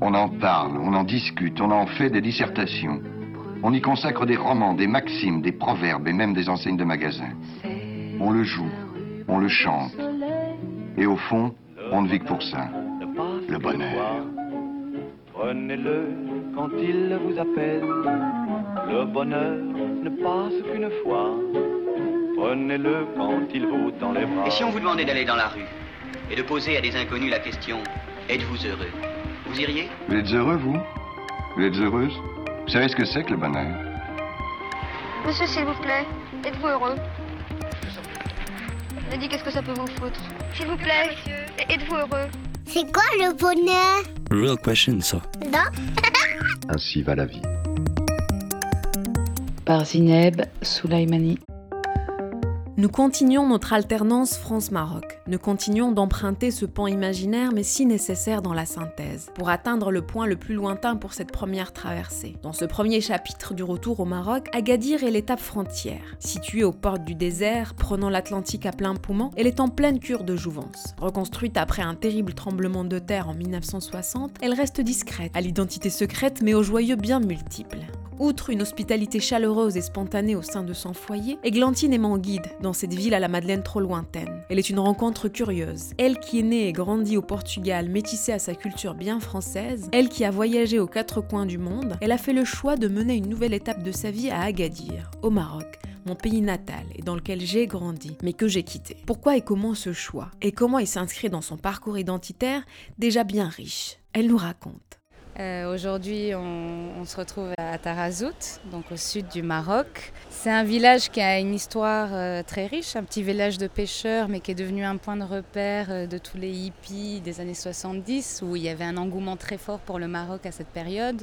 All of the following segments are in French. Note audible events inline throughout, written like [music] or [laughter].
On en parle, on en discute, on en fait des dissertations. On y consacre des romans, des maximes, des proverbes et même des enseignes de magasins. On le joue, on le chante. Et au fond, on ne vit que pour ça. Le bonheur. Prenez-le quand il vous appelle. Le bonheur ne passe qu'une fois. Prenez-le quand il vous tend les bras. Et si on vous demandait d'aller dans la rue et de poser à des inconnus la question Êtes-vous heureux? Vous iriez Vous êtes heureux, vous Vous êtes heureuse Vous savez ce que c'est que le bonheur Monsieur, s'il vous plaît, êtes-vous heureux Je dit qu'est-ce que ça peut vous foutre S'il vous plaît, êtes-vous heureux C'est quoi le bonheur Real question, ça. Non Ainsi va la vie. Par Zineb Soulaimani. Nous continuons notre alternance France-Maroc. Nous continuons d'emprunter ce pan imaginaire mais si nécessaire dans la synthèse, pour atteindre le point le plus lointain pour cette première traversée. Dans ce premier chapitre du retour au Maroc, Agadir est l'étape frontière. Située aux portes du désert, prenant l'Atlantique à plein poumon, elle est en pleine cure de jouvence. Reconstruite après un terrible tremblement de terre en 1960, elle reste discrète, à l'identité secrète mais aux joyeux bien multiples. Outre une hospitalité chaleureuse et spontanée au sein de son foyer, Églantine est mon guide cette ville à la Madeleine trop lointaine. Elle est une rencontre curieuse. Elle qui est née et grandie au Portugal, métissée à sa culture bien française, elle qui a voyagé aux quatre coins du monde, elle a fait le choix de mener une nouvelle étape de sa vie à Agadir, au Maroc, mon pays natal et dans lequel j'ai grandi, mais que j'ai quitté. Pourquoi et comment ce choix? Et comment il s'inscrit dans son parcours identitaire déjà bien riche? Elle nous raconte. Euh, Aujourd'hui, on, se retrouve à Tarazout, donc au sud du Maroc. C'est un village qui a une histoire euh, très riche, un petit village de pêcheurs, mais qui est devenu un point de repère euh, de tous les hippies des années 70, où il y avait un engouement très fort pour le Maroc à cette période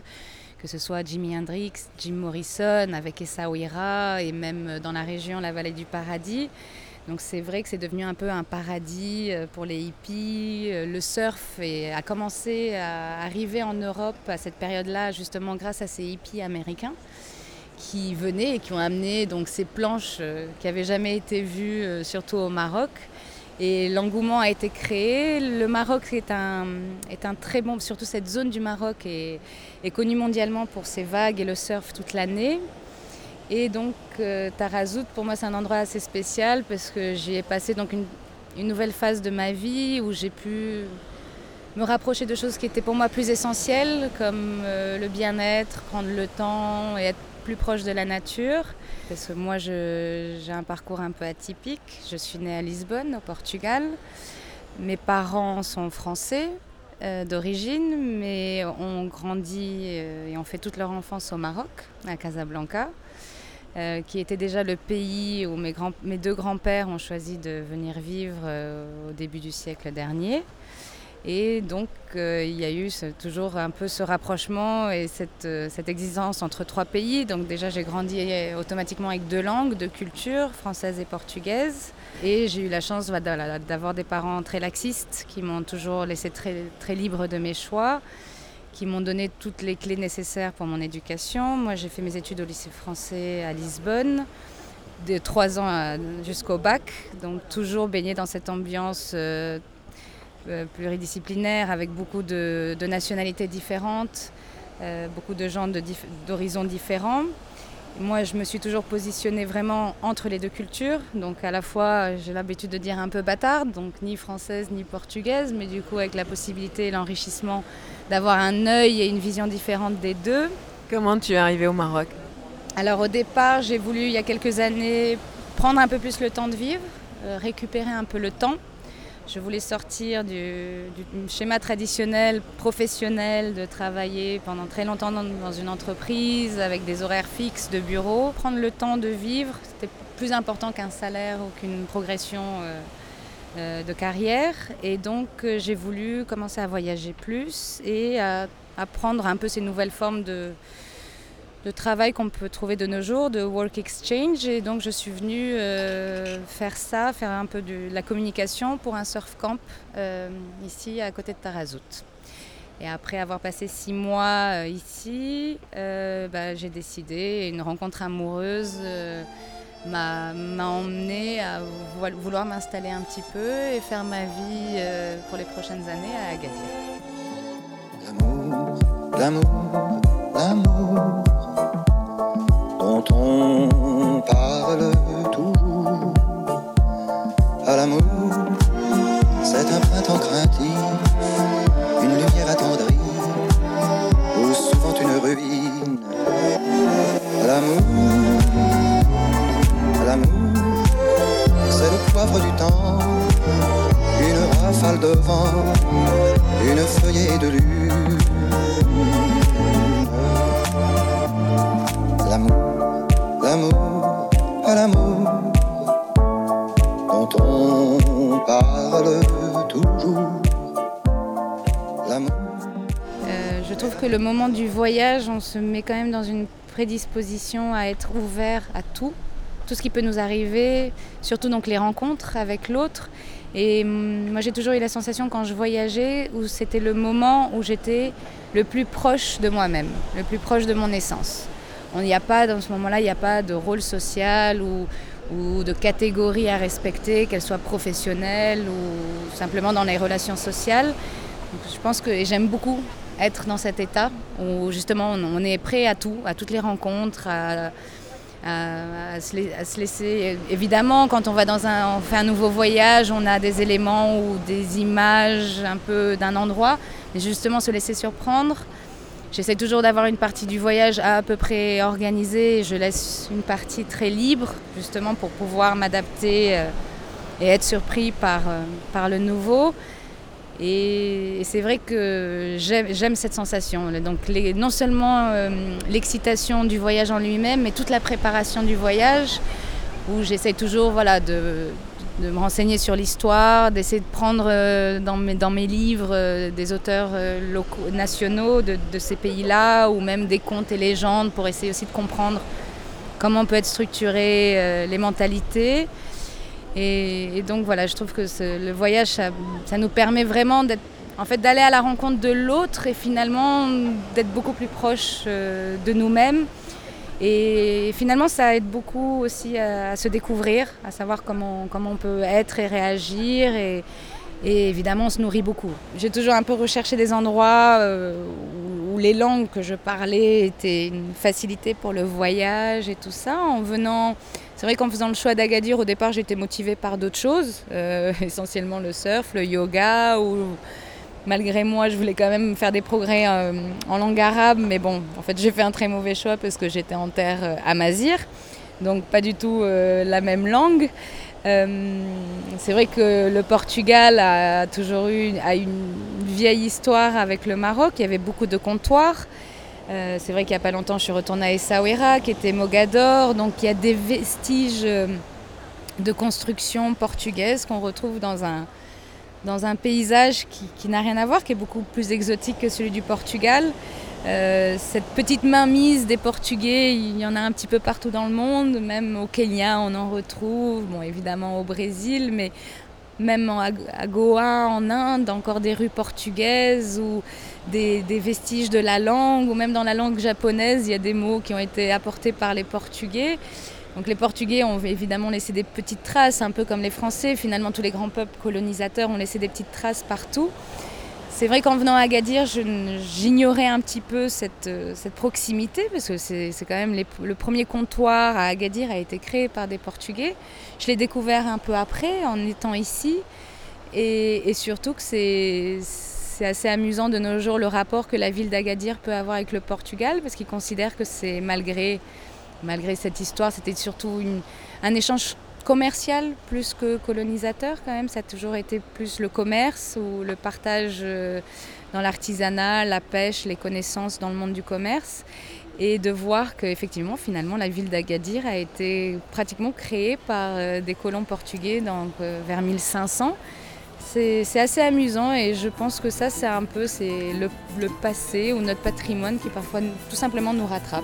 que ce soit Jimi Hendrix, Jim Morrison, avec Essaouira, et même dans la région, la vallée du Paradis. Donc c'est vrai que c'est devenu un peu un paradis euh, pour les hippies. Euh, Le surf a commencé à arriver en Europe à cette période-là, justement grâce à ces hippies américains qui venaient et qui ont amené donc ces planches euh, qui n'avaient jamais été vues, surtout au Maroc. Et l'engouement a été créé. Le Maroc est un, est un très bon, surtout cette zone du Maroc est connue mondialement pour ses vagues et le surf toute l'année. Et donc euh, Tarazout, pour moi, c'est un endroit assez spécial parce que j'y ai passé donc une, nouvelle phase de ma vie où j'ai pu me rapprocher de choses qui étaient pour moi plus essentielles, comme euh, le bien-être, prendre le temps et être plus proche de la nature. Parce que moi, j'ai un parcours un peu atypique. Je suis née à Lisbonne, au Portugal. Mes parents sont français euh, d'origine, mais ont grandi et ont fait toute leur enfance au Maroc, à Casablanca, euh, qui était déjà le pays où mes, deux grands-pères ont choisi de venir vivre euh, au début du siècle dernier. Et donc, euh, il y a eu toujours un peu ce rapprochement et cette, cette existence entre trois pays. Donc déjà, j'ai grandi automatiquement avec deux langues, deux cultures, française et portugaise. Et j'ai eu la chance d'avoir des parents très laxistes qui m'ont toujours laissé très libre de mes choix, qui m'ont donné toutes les clés nécessaires pour mon éducation. Moi, j'ai fait mes études au lycée français à Lisbonne, de trois ans à- jusqu'au bac. Donc toujours baigné dans cette ambiance euh, euh, pluridisciplinaire avec beaucoup de, nationalités différentes, euh, beaucoup de gens d'horizons différents. Moi, je me suis toujours positionnée vraiment entre les deux cultures. Donc, à la fois, j'ai l'habitude de dire un peu bâtarde, donc ni française ni portugaise, mais du coup, avec la possibilité et l'enrichissement d'avoir un œil et une vision différente des deux. Comment tu es arrivée au Maroc? Alors au départ, j'ai voulu, il y a quelques années, prendre un peu plus le temps de vivre, euh, récupérer un peu le temps. Je voulais sortir du, du schéma traditionnel, professionnel, de travailler pendant très longtemps dans, une entreprise avec des horaires fixes de bureau. Prendre le temps de vivre, c'était plus important qu'un salaire ou qu'une progression euh, euh, de carrière. Et donc euh, j'ai voulu commencer à voyager plus et à apprendre un peu ces nouvelles formes de, de travail qu'on peut trouver de nos jours, de work exchange. Et donc je suis venue euh, faire ça, faire un peu de la communication pour un surf camp euh, ici à côté de Tarazout. Et après avoir passé six mois euh, ici, bah, j'ai décidé, une rencontre amoureuse m'a emmenée à vo- vouloir m'installer un petit peu et faire ma vie pour les prochaines années à Agadir. Dont on parle toujours. À l'amour, c'est un printemps craintif, une lumière attendrie, ou souvent une ruine. L'amour, à l'amour, c'est le poivre du temps, une rafale de vent, une feuillée de lune. Trouve que le moment du voyage, on se met quand même dans une prédisposition à être ouvert à tout, tout ce qui peut nous arriver, surtout donc les rencontres avec l'autre. Et hum, moi j'ai toujours eu la sensation quand je voyageais où c'était le moment où j'étais le plus proche de moi-même, le plus proche de mon essence. Il n'y a pas, dans ce moment-là, il n'y a pas de rôle social ou, de catégorie à respecter, qu'elle soit professionnelle ou simplement dans les relations sociales. Je pense que j'aime beaucoup être dans cet état où justement on, est prêt à tout, à toutes les rencontres, à, se, laisser. Évidemment, quand on va dans un, fait un nouveau voyage, on a des éléments ou des images un peu d'un endroit, mais justement se laisser surprendre. J'essaie toujours d'avoir une partie du voyage à, peu près organisée. Je laisse une partie très libre, justement pour pouvoir m'adapter euh, et être surpris par, euh, par le nouveau. Et, c'est vrai que j'aime cette sensation. Donc non seulement euh, l'excitation du voyage en lui-même, mais toute la préparation du voyage, où j'essaie toujours voilà, de, me renseigner sur l'histoire, d'essayer de prendre euh, dans, mes, livres euh, des auteurs locaux, nationaux de, ces pays-là, ou même des contes et légendes, pour essayer aussi de comprendre comment peut être structurées les mentalités. Et, donc voilà, je trouve que le voyage, ça, ça nous permet vraiment d'être, en fait, d'aller à la rencontre de l'autre et finalement d'être beaucoup plus proche euh, de nous-mêmes. Et finalement, ça aide beaucoup aussi à, à se découvrir, à savoir comment, comment on peut être et réagir. Et, et évidemment, on se nourrit beaucoup. J'ai toujours un peu recherché des endroits euh, où, les langues que je parlais étaient une facilité pour le voyage et tout ça. En venant, c'est vrai qu'en faisant le choix d'Agadir, au départ, j'étais motivée par d'autres choses, euh, [laughs] essentiellement le surf, le yoga, ou malgré moi, je voulais quand même faire des progrès euh, en langue arabe, mais bon, en fait, j'ai fait un très mauvais choix parce que j'étais en terre euh, amazigh, donc pas du tout la même langue. Euh, c'est vrai que le Portugal a toujours eu une vieille histoire avec le Maroc. Il y avait beaucoup de comptoirs. Euh, c'est vrai qu'il n'y a pas longtemps, je suis retournée à Essaouira, qui était Mogador. Donc il y a des vestiges euh, de construction portugaise qu'on retrouve dans un, dans un paysage qui n'a rien à voir, qui est beaucoup plus exotique que celui du Portugal. Euh, cette petite mainmise des Portugais, il y en a un petit peu partout dans le monde, même au Kenya on en retrouve, bon évidemment au Brésil, mais même à Goa en Inde, encore des rues portugaises ou des, des vestiges de la langue, ou même dans la langue japonaise, il y a des mots qui ont été apportés par les Portugais. Donc les Portugais ont évidemment laissé des petites traces, un peu comme les Français. Finalement, tous les grands peuples colonisateurs ont laissé des petites traces partout. C'est vrai qu'en venant à Agadir, j'ignorais un petit peu cette, euh, proximité, parce que c'est quand même le premier comptoir à Agadir a été créé par des Portugais. Je l'ai découvert un peu après, en étant ici, et, surtout que c'est assez amusant de nos jours le rapport que la ville d'Agadir peut avoir avec le Portugal, parce qu'ils considèrent que c'est malgré, cette histoire, c'était surtout un échange commercial plus que colonisateur quand même? Ça a toujours été plus le commerce ou le partage euh, dans l'artisanat, la pêche, les connaissances dans le monde du commerce? Et de voir qu'effectivement, finalement, la ville d'Agadir a été pratiquement créée par euh, des colons portugais donc, euh, vers 1500. C'est assez amusant et je pense que ça, c'est un peu le, passé ou notre patrimoine qui parfois tout simplement nous rattrape.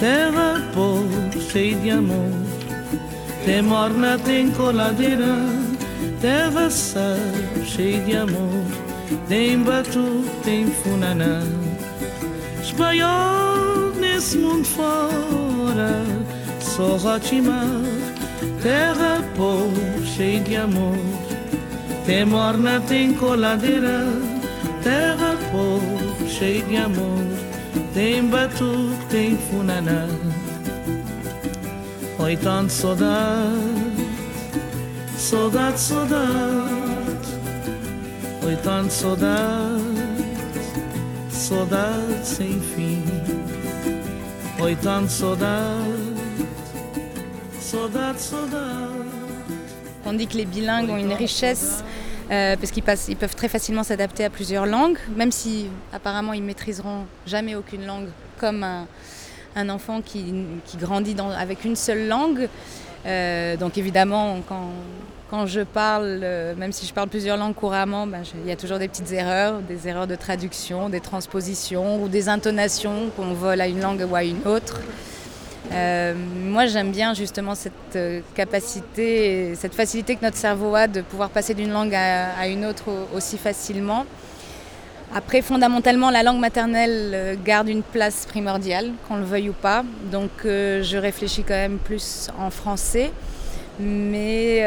terra pobre, cheia de amor. Tem morna, tem coladeira, terra sal, cheia de amor. Tem batu, tem funaná. Espanhol nesse mundo fora, só rote e mar, terra pobre, cheia de amor. Tem morna, tem coladeira, terra pobre, cheia de amor. Tem batu, tem funaná. Oi, tanto saudade, saudade, saudade. Oi, tanto saudade, saudade sem fim. Oi, tanto saudade, saudade, saudade. On dit que les bilingues ont une richesse euh, parce qu'ils peuvent très facilement s'adapter à plusieurs langues, même si apparemment ils maîtriseront jamais aucune langue comme un, enfant qui, grandit avec une seule langue. Euh, donc évidemment, quand, je parle, euh, même si je parle plusieurs langues couramment, ben, il y a toujours des petites erreurs, des erreurs de traduction, des transpositions ou des intonations qu'on vole à une langue ou à une autre. Euh, moi, j'aime bien justement cette euh, capacité, cette facilité que notre cerveau a de pouvoir passer d'une langue à, une autre au- aussi facilement. Après, fondamentalement, la langue maternelle euh, garde une place primordiale, qu'on le veuille ou pas. Donc, je réfléchis quand même plus en français. Mais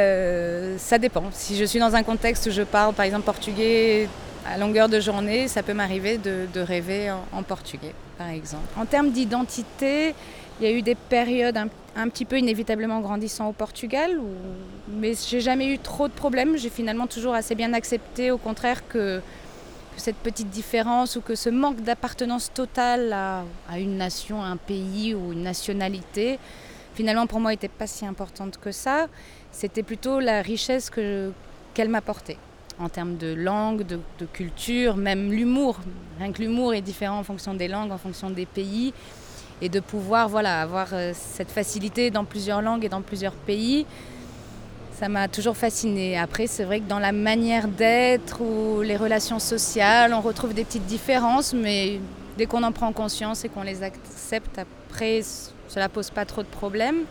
ça dépend. Si je suis dans un contexte où je parle, par exemple, portugais à longueur de journée, ça peut m'arriver de, rêver en portugais, par exemple. En termes d'identité, il y a eu des périodes un, petit peu inévitablement grandissant au Portugal, où- mais j'ai jamais eu trop de problèmes. J'ai finalement toujours assez bien accepté, au contraire, que, cette petite différence ou que ce manque d'appartenance totale à, à une nation, un pays ou une nationalité, finalement pour moi n'était pas si importante que ça. C'était plutôt la richesse que- qu'elle m'apportait en termes de langue, de culture, même l'humour. Rien que l'humour est différent en fonction des langues, en fonction des pays. Et de pouvoir voilà, avoir euh, cette facilité dans plusieurs langues et dans plusieurs pays, ça m'a toujours fascinée. Après, c'est vrai que dans la manière d'être ou les relations sociales, on retrouve des petites différences, mais dès qu'on en prend conscience et qu'on les accepte, après, cela pose pas trop de problèmes.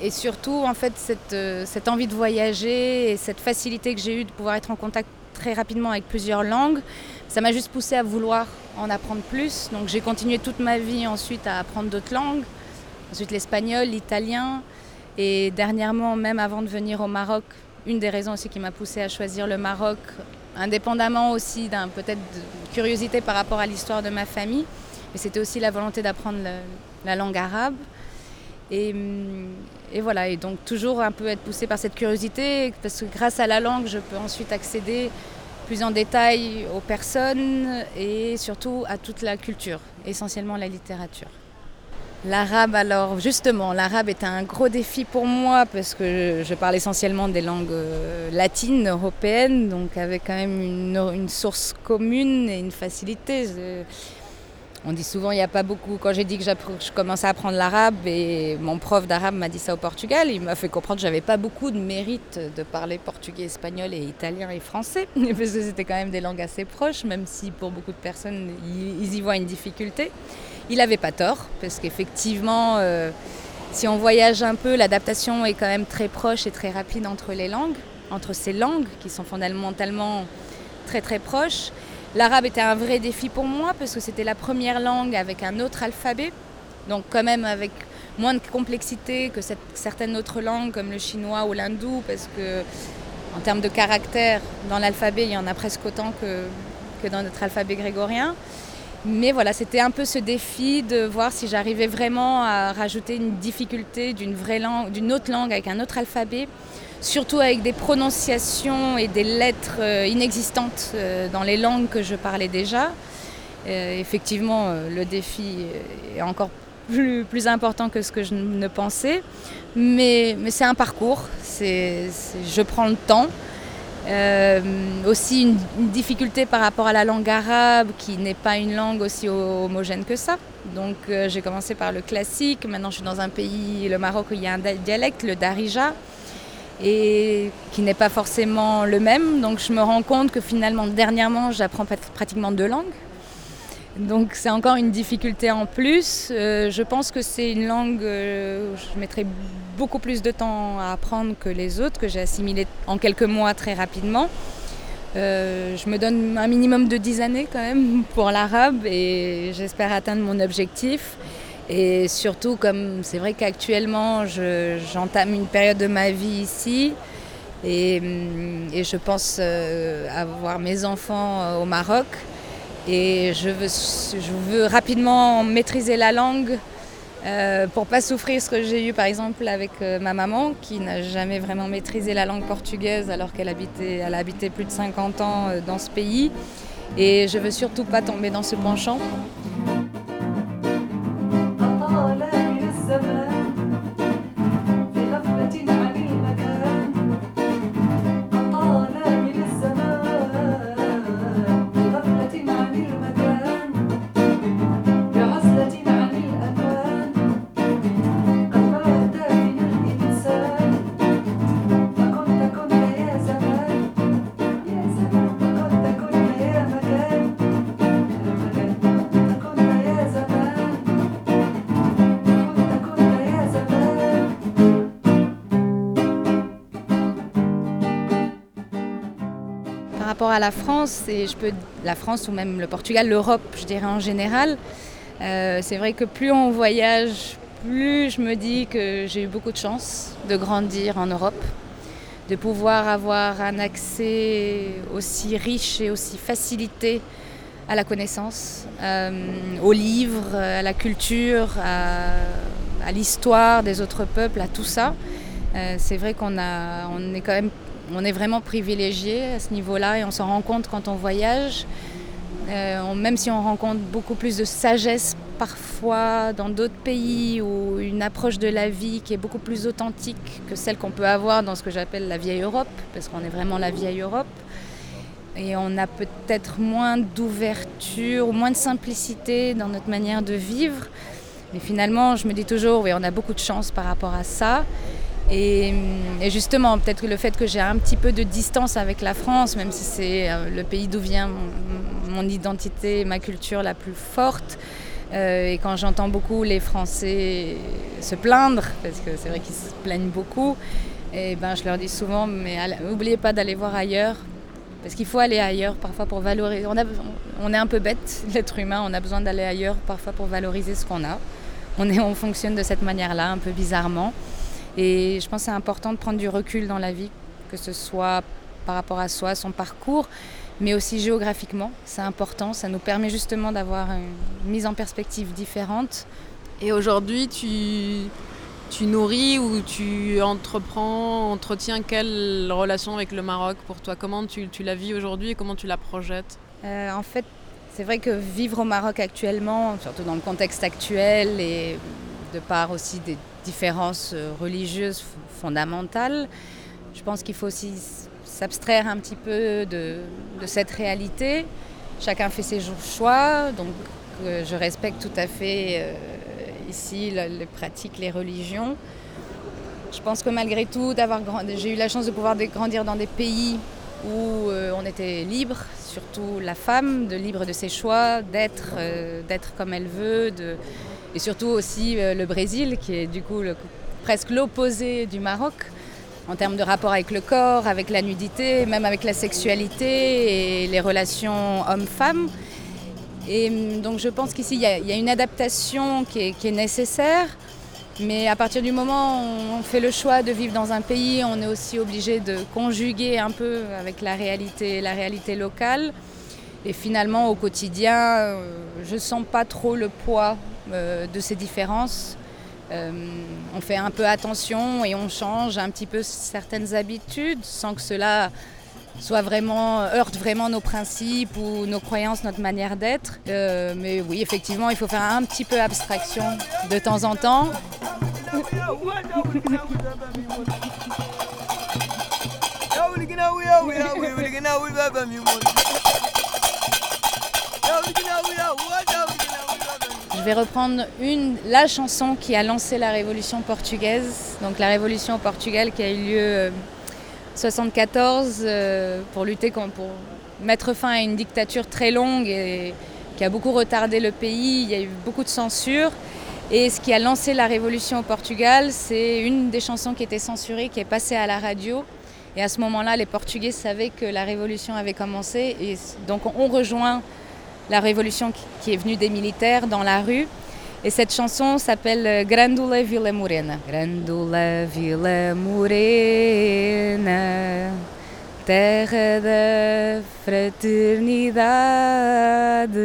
Et surtout, en fait, cette, euh, cette envie de voyager et cette facilité que j'ai eue de pouvoir être en contact très rapidement avec plusieurs langues, ça m'a juste poussé à vouloir en apprendre plus. Donc j'ai continué toute ma vie ensuite à apprendre d'autres langues, ensuite l'espagnol, l'italien. Et dernièrement, même avant de venir au Maroc, une des raisons aussi qui m'a poussé à choisir le Maroc, indépendamment aussi d'un peut-être curiosité par rapport à l'histoire de ma famille, mais c'était aussi la volonté d'apprendre la langue arabe. Et, et voilà, et donc toujours un peu être poussé par cette curiosité, parce que grâce à la langue, je peux ensuite accéder plus en détail aux personnes et surtout à toute la culture, essentiellement la littérature. L'arabe, alors justement, l'arabe est un gros défi pour moi parce que je parle essentiellement des langues euh, latines, européennes, donc avec quand même une, source commune et une facilité. On dit souvent il n'y a pas beaucoup. Quand j'ai dit que je commençais à apprendre l'arabe et mon prof d'arabe m'a dit ça au Portugal, il m'a fait comprendre que j'avais pas beaucoup de mérite de parler portugais, espagnol et italien et français [laughs] parce que c'était quand même des langues assez proches, même si pour beaucoup de personnes ils y voient une difficulté. Il n'avait pas tort parce qu'effectivement, euh, si on voyage un peu, l'adaptation est quand même très proche et très rapide entre les langues, entre ces langues qui sont fondamentalement très très proches. L'arabe était un vrai défi pour moi parce que c'était la première langue avec un autre alphabet, donc quand même avec moins de complexité que certaines autres langues comme le chinois ou l'hindou parce que en termes de caractères, dans l'alphabet, il y en a presque autant que, que dans notre alphabet grégorien. Mais voilà, c'était un peu ce défi de voir si j'arrivais vraiment à rajouter une difficulté d'une vraie langue, d'une autre langue avec un autre alphabet, surtout avec des prononciations et des lettres euh, inexistantes euh, dans les langues que je parlais déjà. Euh, effectivement, le défi est encore plus, important que ce que je ne pensais, mais, c'est un parcours, je prends le temps. Aussi une, difficulté par rapport à la langue arabe qui n'est pas une langue aussi ho- homogène que ça. Donc j'ai commencé par le classique, maintenant je suis dans un pays, le Maroc, où il y a un dialecte, le darija. Et qui n'est pas forcément le même. Donc je me rends compte que finalement, dernièrement, j'apprends pratiquement deux langues. Donc c'est encore une difficulté en plus. Euh, je pense que c'est une langue euh, où je mettrai beaucoup plus de temps à apprendre que les autres, que j'ai assimilé en quelques mois très rapidement. Euh, je me donne un minimum de 10 années quand même pour l'arabe et j'espère atteindre mon objectif. Et surtout, comme c'est vrai qu'actuellement, j'entame une période de ma vie ici et, je pense avoir mes enfants au Maroc. Et je veux, rapidement maîtriser la langue euh, pour pas souffrir ce que j'ai eu par exemple avec euh, ma maman qui n'a jamais vraiment maîtrisé la langue portugaise alors qu'elle a habité plus de 50 ans euh, dans ce pays. Et je veux surtout pas tomber dans ce penchant. Rapport à la France, et je peux, la France ou même le Portugal, l'Europe, je dirais en général, euh, c'est vrai que plus on voyage, plus je me dis que j'ai eu beaucoup de chance de grandir en Europe, de pouvoir avoir un accès aussi riche et aussi facilité à la connaissance, euh, aux livres, à la culture, à, l'histoire des autres peuples, à tout ça. Euh, c'est vrai qu'on a, on est quand même on est vraiment privilégié à ce niveau-là et on s'en rend compte quand on voyage. Euh, même si on rencontre beaucoup plus de sagesse parfois dans d'autres pays ou une approche de la vie qui est beaucoup plus authentique que celle qu'on peut avoir dans ce que j'appelle la vieille Europe, parce qu'on est vraiment la vieille Europe. Et on a peut-être moins d'ouverture, moins de simplicité dans notre manière de vivre. Mais finalement, je me dis toujours, oui, on a beaucoup de chance par rapport à ça. Et, justement, peut-être que le fait que j'ai un petit peu de distance avec la France, même si c'est euh, le pays d'où vient mon, identité, ma culture la plus forte, euh, et quand j'entends beaucoup les Français se plaindre, parce que c'est vrai qu'ils se plaignent beaucoup, et ben je leur dis souvent, mais n'oubliez pas d'aller voir ailleurs, parce qu'il faut aller ailleurs parfois pour valoriser. On, est un peu bête, l'être humain, on a besoin d'aller ailleurs parfois pour valoriser ce qu'on a. On fonctionne de cette manière-là, un peu bizarrement. Et je pense que c'est important de prendre du recul dans la vie, que ce soit par rapport à soi, son parcours, mais aussi géographiquement. C'est important, ça nous permet justement d'avoir une mise en perspective différente. Et aujourd'hui, tu, tu nourris ou tu entreprends, entretiens quelle relation avec le Maroc pour toi? Comment tu, tu la vis aujourd'hui et comment tu la projettes? Euh, En fait, c'est vrai que vivre au Maroc actuellement, surtout dans le contexte actuel et de part aussi des différences euh, religieuses fondamentales. Je pense qu'il faut aussi s'abstraire un petit peu de, cette réalité. Chacun fait ses choix, donc euh, je respecte tout à fait euh, ici les pratiques, les religions. Je pense que malgré tout, j'ai eu la chance de pouvoir grandir dans des pays où on était libre, surtout la femme, de libre de ses choix, d'être, comme elle veut, de, et surtout aussi euh, le Brésil, qui est du coup presque l'opposé du Maroc en termes de rapport avec le corps, avec la nudité, même avec la sexualité et les relations hommes-femmes. Et hum, donc je pense qu'ici, il y, a une adaptation qui est, nécessaire. Mais à partir du moment où on fait le choix de vivre dans un pays, on est aussi obligé de conjuguer un peu avec la réalité, la réalité locale. Et finalement, au quotidien, euh, je ne sens pas trop le poids euh, de ces différences. Euh, on fait un peu attention et on change un petit peu certaines habitudes sans que cela soit vraiment heurte vraiment nos principes ou nos croyances, notre manière d'être. Mais oui, effectivement, il faut faire un petit peu abstraction de temps en temps. Vais reprendre une, la chanson qui a lancé la révolution portugaise, donc la révolution au Portugal qui a eu lieu en 74 pour lutter pour mettre fin à une dictature très longue et qui a beaucoup retardé le pays. Il y a eu beaucoup de censure. Et ce qui a lancé la révolution au Portugal, c'est une des chansons qui était censurée, qui est passée à la radio. Et à ce moment-là, les Portugais savaient que la révolution avait commencé. Et donc on rejoint la révolution qui est venue des militaires dans la rue. Et cette chanson s'appelle Grandula Villa Morena. Grandula Villa Morena, terra da fraternidade.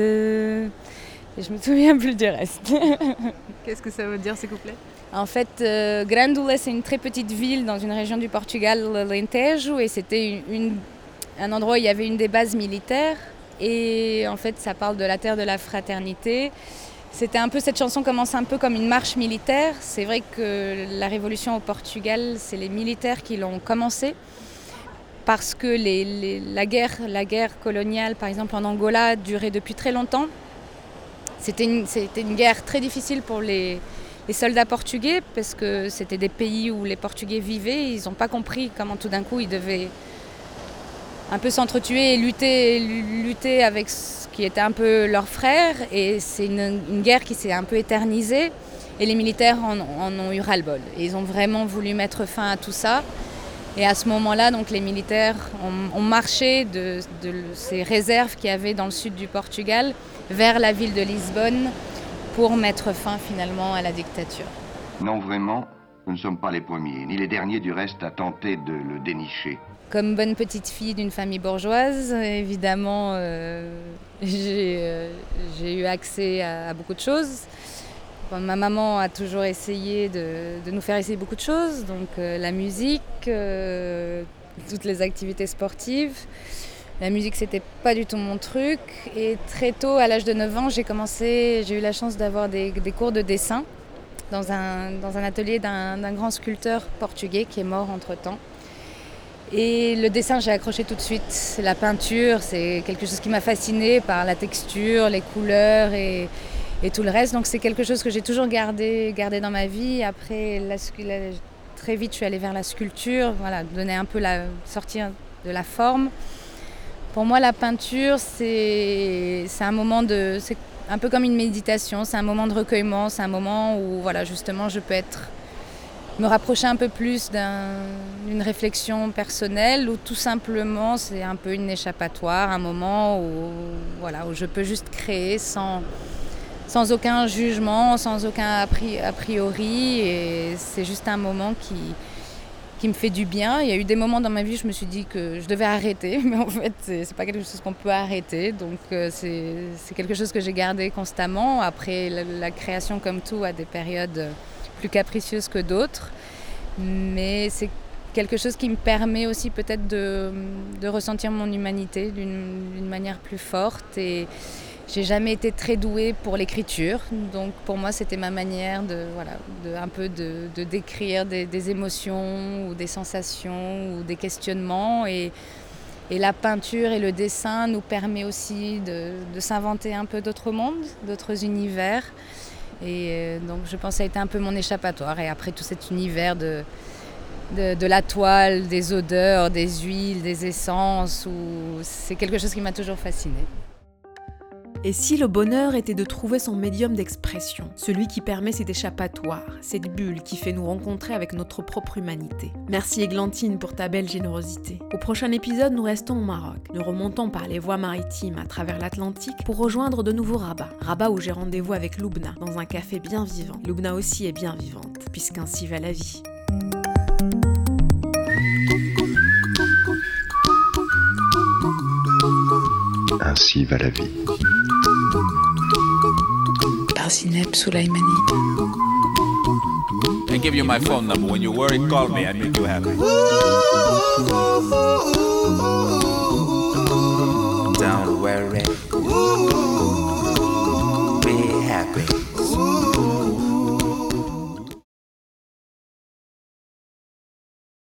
Et je me souviens plus du reste. [laughs] Qu'est-ce que ça veut dire ces couplets En fait, euh, Grandula, c'est une très petite ville dans une région du Portugal, l'Alentejo, et c'était une, un endroit où il y avait une des bases militaires. Et en fait, ça parle de la terre de la fraternité. C'était un peu cette chanson commence un peu comme une marche militaire. C'est vrai que la révolution au Portugal, c'est les militaires qui l'ont commencé parce que la, guerre, la guerre coloniale, par exemple en Angola, durait depuis très longtemps. C'était une, guerre très difficile pour les soldats portugais parce que c'était des pays où les Portugais vivaient. Ils n'ont pas compris comment tout d'un coup ils devaient un peu s'entretuer et lutter, lutter avec ce qui était un peu leurs frères. Et c'est une, guerre qui s'est un peu éternisée. Et les militaires en, ont eu ras-le-bol. Ils ont vraiment voulu mettre fin à tout ça. Et à ce moment-là, donc, les militaires ont, ont marché de, de, ces réserves qu'il y avait dans le sud du Portugal vers la ville de Lisbonne pour mettre fin finalement à la dictature. Non, vraiment, nous ne sommes pas les premiers, ni les derniers du reste à tenter de le dénicher. Comme bonne petite fille d'une famille bourgeoise, évidemment, euh, j'ai euh, eu accès à, beaucoup de choses. Ma maman a toujours essayé de, nous faire essayer beaucoup de choses, donc euh, la musique, toutes les activités sportives. La musique, c'était pas du tout mon truc. Et très tôt, à l'âge de 9 ans, j'ai commencé, j'ai eu la chance d'avoir des, cours de dessin dans un, dans un atelier d'un grand sculpteur portugais qui est mort entre-temps. Et le dessin, j'ai accroché tout de suite. La peinture, c'est quelque chose qui m'a fasciné par la texture, les couleurs et, et tout le reste. Donc c'est quelque chose que j'ai toujours gardé, gardé dans ma vie. Après, la, très vite, je suis allée vers la sculpture, voilà, donner un peu la sortir de la forme. Pour moi, la peinture, c'est un moment de, un peu comme une méditation. C'est un moment de recueillement. C'est un moment où, voilà, justement, je peux être me rapprocher un peu plus d'une un, réflexion personnelle ou tout simplement c'est un peu une échappatoire, un moment où, voilà, où je peux juste créer sans, sans aucun jugement, sans aucun a priori et c'est juste un moment qui, qui me fait du bien. Il y a eu des moments dans ma vie où je me suis dit que je devais arrêter, [laughs] mais en fait c'est pas quelque chose qu'on peut arrêter, donc euh, c'est quelque chose que j'ai gardé constamment. Après la, création comme tout a des périodes plus capricieuse que d'autres. Mais c'est quelque chose qui me permet aussi peut-être de, de, ressentir mon humanité d'une manière plus forte. Et j'ai jamais été très douée pour l'écriture. Donc pour moi, c'était ma manière de, voilà, un peu de, décrire des, émotions ou des sensations ou des questionnements. Et, la peinture et le dessin nous permet aussi de, de s'inventer un peu d'autres mondes, d'autres univers. Et euh, donc je pense que ça a été un peu mon échappatoire. Et après tout cet univers de, de, de la toile, des odeurs, des huiles, des essences, c'est quelque chose qui m'a toujours fascinée. Et si le bonheur était de trouver son médium d'expression, celui qui permet cet échappatoire, cette bulle qui fait nous rencontrer avec notre propre humanité Merci Églantine pour ta belle générosité. Au prochain épisode, nous restons au Maroc. Nous remontons par les voies maritimes à travers l'Atlantique pour rejoindre de nouveau Rabat. Rabat où j'ai rendez-vous avec Loubna dans un café bien vivant. Loubna aussi est bien vivante, puisqu'ainsi va la vie. Ainsi va la vie. I give you my phone number. When you're worried, call me. I make you happy. Don't worry.